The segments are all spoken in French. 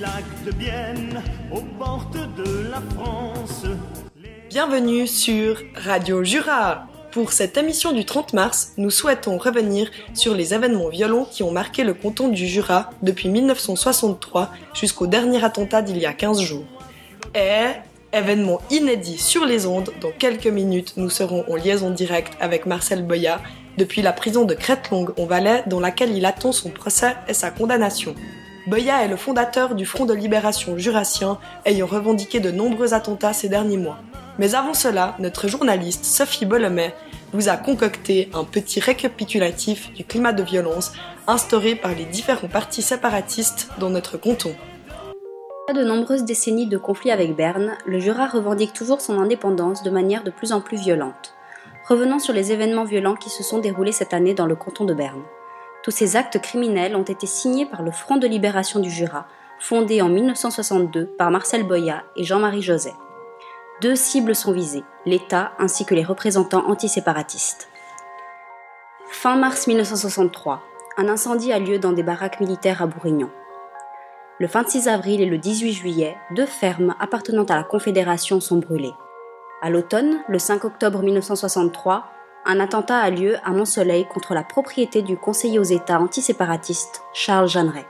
lac de Bienne, aux portes de la France. Bienvenue sur Radio Jura. Pour cette émission du 30 mars, nous souhaitons revenir sur les événements violents qui ont marqué le canton du Jura depuis 1963 jusqu'au dernier attentat d'il y a 15 jours. Et événement inédit sur les ondes, dans quelques minutes, nous serons en liaison directe avec Marcel Boya depuis la prison de Crête-Longue en Valais dans laquelle il attend son procès et sa condamnation. Boya est le fondateur du Front de libération jurassien ayant revendiqué de nombreux attentats ces derniers mois. Mais avant cela, notre journaliste Sophie Bolomet vous a concocté un petit récapitulatif du climat de violence instauré par les différents partis séparatistes dans notre canton. Après de nombreuses décennies de conflits avec Berne, le Jura revendique toujours son indépendance de manière de plus en plus violente. Revenons sur les événements violents qui se sont déroulés cette année dans le canton de Berne. Tous ces actes criminels ont été signés par le Front de libération du Jura, fondé en 1962 par Marcel Boya et Jean-Marie Joset. Deux cibles sont visées, l'État ainsi que les représentants antiséparatistes. Fin mars 1963, un incendie a lieu dans des baraques militaires à Bourignon. Le 26 avril et le 18 juillet, deux fermes appartenant à la Confédération sont brûlées. À l'automne, le 5 octobre 1963, un attentat a lieu à Mont-Soleil contre la propriété du conseiller aux États antiséparatistes Charles Jeanneret.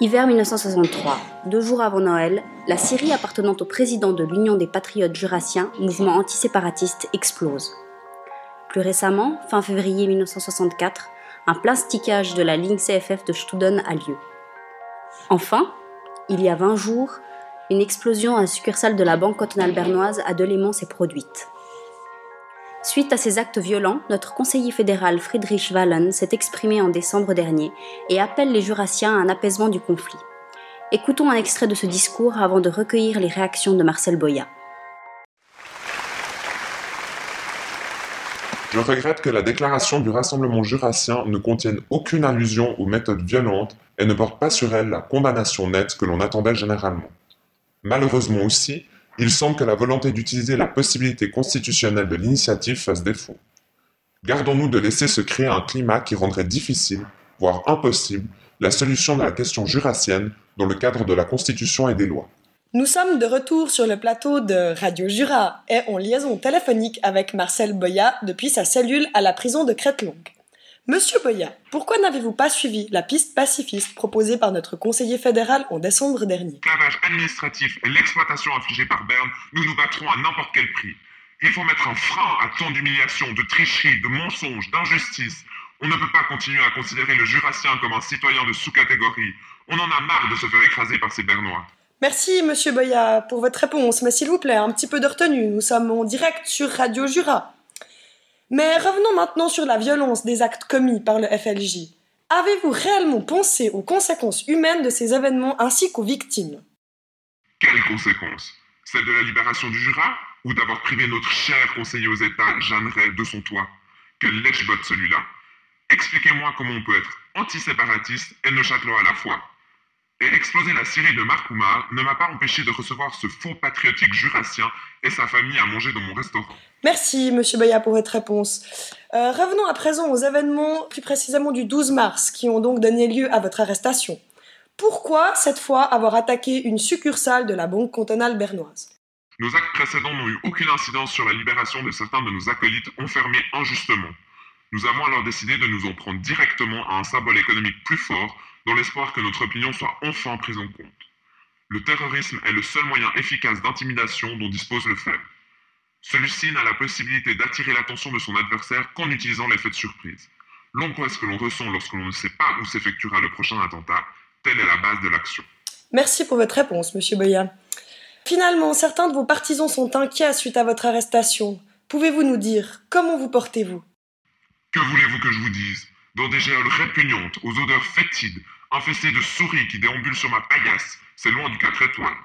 Hiver 1963, deux jours avant Noël, la Syrie appartenant au président de l'Union des patriotes jurassiens, mouvement antiséparatiste, explose. Plus récemment, fin février 1964, un plastiquage de la ligne CFF de Studen a lieu. Enfin, il y a 20 jours, une explosion à la succursale de la Banque cantonale bernoise à Delémont s'est produite. Suite à ces actes violents, notre conseiller fédéral Friedrich Wallen s'est exprimé en décembre dernier et appelle les Jurassiens à un apaisement du conflit. Écoutons un extrait de ce discours avant de recueillir les réactions de Marcel Boya. Je regrette que la déclaration du Rassemblement jurassien ne contienne aucune allusion aux méthodes violentes et ne porte pas sur elle la condamnation nette que l'on attendait généralement. Malheureusement aussi, il semble que la volonté d'utiliser la possibilité constitutionnelle de l'initiative fasse défaut. Gardons-nous de laisser se créer un climat qui rendrait difficile, voire impossible, la solution de la question jurassienne dans le cadre de la Constitution et des lois. Nous sommes de retour sur le plateau de Radio Jura et en liaison téléphonique avec Marcel Boya depuis sa cellule à la prison de Crête-Longue. Monsieur Boya, pourquoi n'avez-vous pas suivi la piste pacifiste proposée par notre conseiller fédéral en décembre dernier? L'esclavage administratif et l'exploitation infligée par Berne, nous nous battrons à n'importe quel prix. Il faut mettre un frein à tant d'humiliations, de tricheries, de mensonges, d'injustices. On ne peut pas continuer à considérer le Jurassien comme un citoyen de sous-catégorie. On en a marre de se faire écraser par ces Bernois. Merci, monsieur Boya, pour votre réponse, mais s'il vous plaît, un petit peu de retenue. Nous sommes en direct sur Radio Jura. Mais revenons maintenant sur la violence des actes commis par le FLJ. Avez-vous réellement pensé aux conséquences humaines de ces événements ainsi qu'aux victimes? Quelles conséquences? Celle de la libération du Jura Ou d'avoir privé notre cher conseiller aux États, Jeanneret, de son toit? Quel lèche-botte celui-là? Expliquez-moi comment on peut être antiséparatiste et neuchâtelois à la fois. Et exploser la Syrie de Marc Oumar ne m'a pas empêché de recevoir ce faux patriotique jurassien et sa famille à manger dans mon restaurant. Merci, monsieur Boya, pour votre réponse. Euh, revenons à présent aux événements, plus précisément du 12 mars, qui ont donc donné lieu à votre arrestation. Pourquoi, cette fois, avoir attaqué une succursale de la Banque cantonale bernoise? Nos actes précédents n'ont eu aucune incidence sur la libération de certains de nos acolytes enfermés injustement. Nous avons alors décidé de nous en prendre directement à un symbole économique plus fort, dans l'espoir que notre opinion soit enfin prise en compte. Le terrorisme est le seul moyen efficace d'intimidation dont dispose le faible. Celui-ci n'a la possibilité d'attirer l'attention de son adversaire qu'en utilisant l'effet de surprise. L'angoisse que l'on ressent lorsque l'on ne sait pas où s'effectuera le prochain attentat, telle est la base de l'action. Merci pour votre réponse, monsieur Boya. Finalement, certains de vos partisans sont inquiets suite à votre arrestation. Pouvez-vous nous dire comment vous portez-vous? Que voulez-vous que je vous dise? Dans des géoles répugnantes, aux odeurs fétides, infestées de souris qui déambulent sur ma paillasse, c'est loin du 4 étoiles.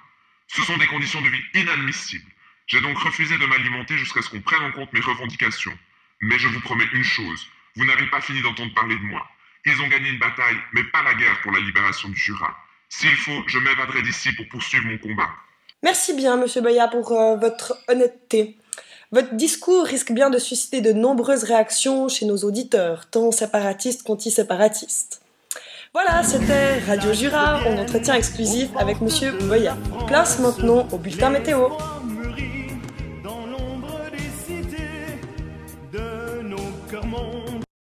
Ce sont des conditions de vie inadmissibles. J'ai donc refusé de m'alimenter jusqu'à ce qu'on prenne en compte mes revendications. Mais je vous promets une chose, vous n'avez pas fini d'entendre parler de moi. Ils ont gagné une bataille, mais pas la guerre pour la libération du Jura. S'il faut, je m'évaderai d'ici pour poursuivre mon combat. Merci bien, monsieur Boya, pour euh, votre honnêteté. Votre discours risque bien de susciter de nombreuses réactions chez nos auditeurs, tant séparatistes qu'antiséparatistes. Voilà, c'était Radio Jura, en entretien exclusif avec Monsieur Boya. Place maintenant au bulletin météo.